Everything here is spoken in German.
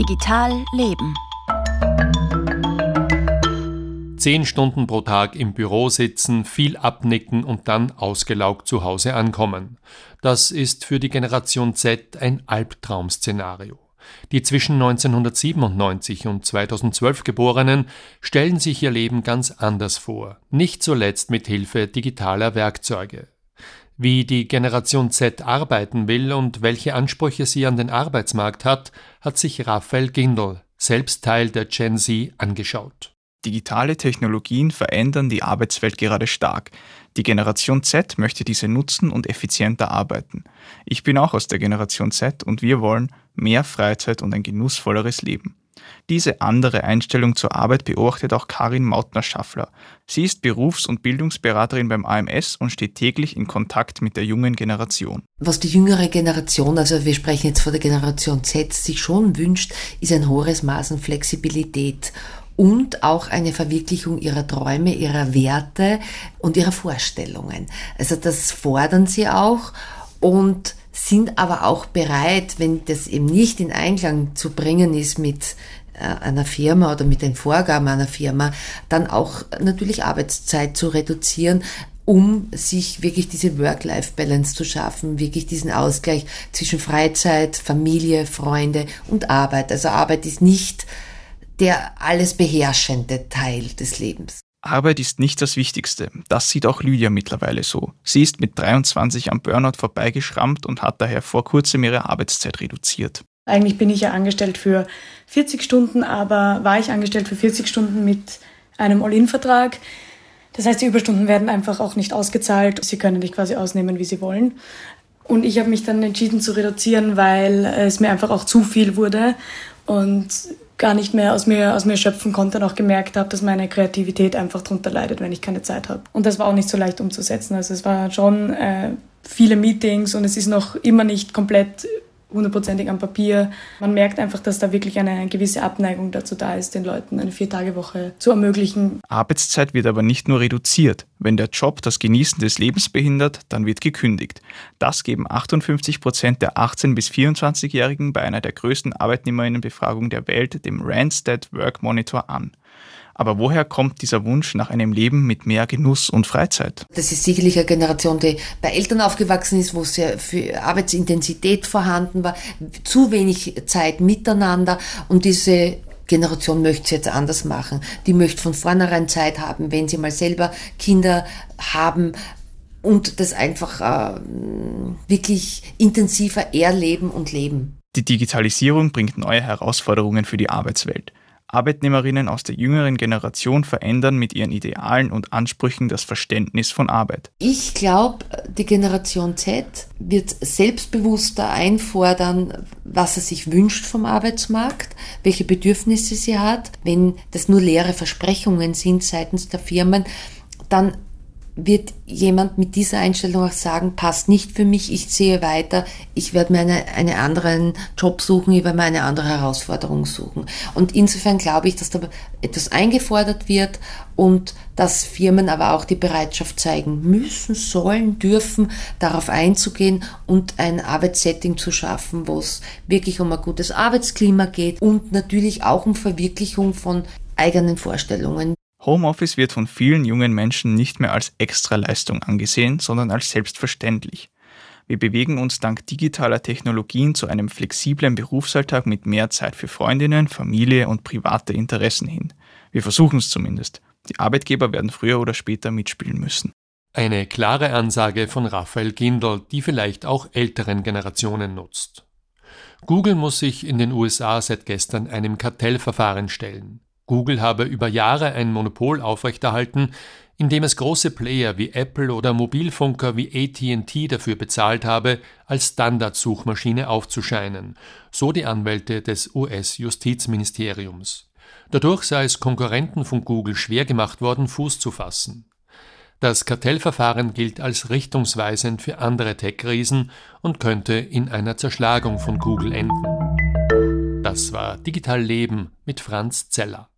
Digital Leben. Zehn Stunden pro Tag im Büro sitzen, viel abnicken und dann ausgelaugt zu Hause ankommen. Das ist für die Generation Z ein Albtraum-Szenario. Die zwischen 1997 und 2012 Geborenen stellen sich ihr Leben ganz anders vor, nicht zuletzt mit Hilfe digitaler Werkzeuge. Wie die Generation Z arbeiten will und welche Ansprüche sie an den Arbeitsmarkt hat, hat sich Raphael Gindel, selbst Teil der Gen Z, angeschaut. Digitale Technologien verändern die Arbeitswelt gerade stark. Die Generation Z möchte diese nutzen und effizienter arbeiten. Ich bin auch aus der Generation Z und wir wollen mehr Freizeit und ein genussvolleres Leben. Diese andere Einstellung zur Arbeit beobachtet auch Karin Mautner-Schaffler. Sie ist Berufs- und Bildungsberaterin beim AMS und steht täglich in Kontakt mit der jungen Generation. Was die jüngere Generation, also wir sprechen jetzt von der Generation Z, sich schon wünscht, ist ein hohes Maß an Flexibilität und auch eine Verwirklichung ihrer Träume, ihrer Werte und ihrer Vorstellungen. Also das fordern sie auch und sind aber auch bereit, wenn das eben nicht in Einklang zu bringen ist mit äh, einer Firma oder mit den Vorgaben einer Firma, dann auch natürlich Arbeitszeit zu reduzieren, um sich wirklich diese Work-Life-Balance zu schaffen, wirklich diesen Ausgleich zwischen Freizeit, Familie, Freunde und Arbeit. Also Arbeit ist nicht der alles beherrschende Teil des Lebens. Arbeit ist nicht das Wichtigste. Das sieht auch Lydia mittlerweile so. Sie ist mit 23 am Burnout vorbeigeschrammt und hat daher vor kurzem ihre Arbeitszeit reduziert. Eigentlich bin ich ja angestellt für 40 Stunden, aber war ich angestellt für 40 Stunden mit einem All-In-Vertrag. Das heißt, die Überstunden werden einfach auch nicht ausgezahlt. Sie können dich quasi ausnehmen, wie sie wollen. Und ich habe mich dann entschieden zu reduzieren, weil es mir einfach auch zu viel wurde. Und gar nicht mehr aus mir, aus mir schöpfen konnte und auch gemerkt habe, dass meine Kreativität einfach darunter leidet, wenn ich keine Zeit habe. Und das war auch nicht so leicht umzusetzen. Also es waren schon äh, viele Meetings und es ist noch immer nicht komplett hundertprozentig am Papier. Man merkt einfach, dass da wirklich eine gewisse Abneigung dazu da ist, den Leuten eine Vier-Tage-Woche zu ermöglichen. Arbeitszeit wird aber nicht nur reduziert. Wenn der Job das Genießen des Lebens behindert, dann wird gekündigt. Das geben 58 Prozent der 18- bis 24-Jährigen bei einer der größten Arbeitnehmerinnenbefragungen der Welt, dem Randstad Work Monitor, an. Aber woher kommt dieser Wunsch nach einem Leben mit mehr Genuss und Freizeit? Das ist sicherlich eine Generation, die bei Eltern aufgewachsen ist, wo sehr viel Arbeitsintensität vorhanden war, zu wenig Zeit miteinander und diese Generation möchte es jetzt anders machen. Die möchte von vornherein Zeit haben, wenn sie mal selber Kinder haben, und das einfach äh, wirklich intensiver erleben und leben. Die Digitalisierung bringt neue Herausforderungen für die Arbeitswelt. Arbeitnehmerinnen aus der jüngeren Generation verändern mit ihren Idealen und Ansprüchen das Verständnis von Arbeit. Ich glaube, die Generation Z wird selbstbewusster einfordern, was er sich wünscht vom Arbeitsmarkt, welche Bedürfnisse sie hat. Wenn das nur leere Versprechungen sind seitens der Firmen, dann wird jemand mit dieser Einstellung auch sagen, passt nicht für mich, ich ziehe weiter, ich werde mir eine, einen anderen Job suchen, ich werde mir eine andere Herausforderung suchen. Und insofern glaube ich, dass da etwas eingefordert wird und dass Firmen aber auch die Bereitschaft zeigen müssen, sollen, dürfen, darauf einzugehen und ein Arbeitssetting zu schaffen, wo es wirklich um ein gutes Arbeitsklima geht und natürlich auch um Verwirklichung von eigenen Vorstellungen. Homeoffice wird von vielen jungen Menschen nicht mehr als Extraleistung angesehen, sondern als selbstverständlich. Wir bewegen uns dank digitaler Technologien zu einem flexiblen Berufsalltag mit mehr Zeit für Freundinnen, Familie und private Interessen hin. Wir versuchen es zumindest. Die Arbeitgeber werden früher oder später mitspielen müssen. Eine klare Ansage von Raphael Gindel, die vielleicht auch älteren Generationen nutzt. Google muss sich in den USA seit gestern einem Kartellverfahren stellen. Google habe über Jahre ein Monopol aufrechterhalten, indem es große Player wie Apple oder Mobilfunker wie ATT dafür bezahlt habe, als Standardsuchmaschine aufzuscheinen, so die Anwälte des US-Justizministeriums. Dadurch sei es Konkurrenten von Google schwer gemacht worden, Fuß zu fassen. Das Kartellverfahren gilt als richtungsweisend für andere Tech-Riesen und könnte in einer Zerschlagung von Google enden. Das war Digital Leben mit Franz Zeller.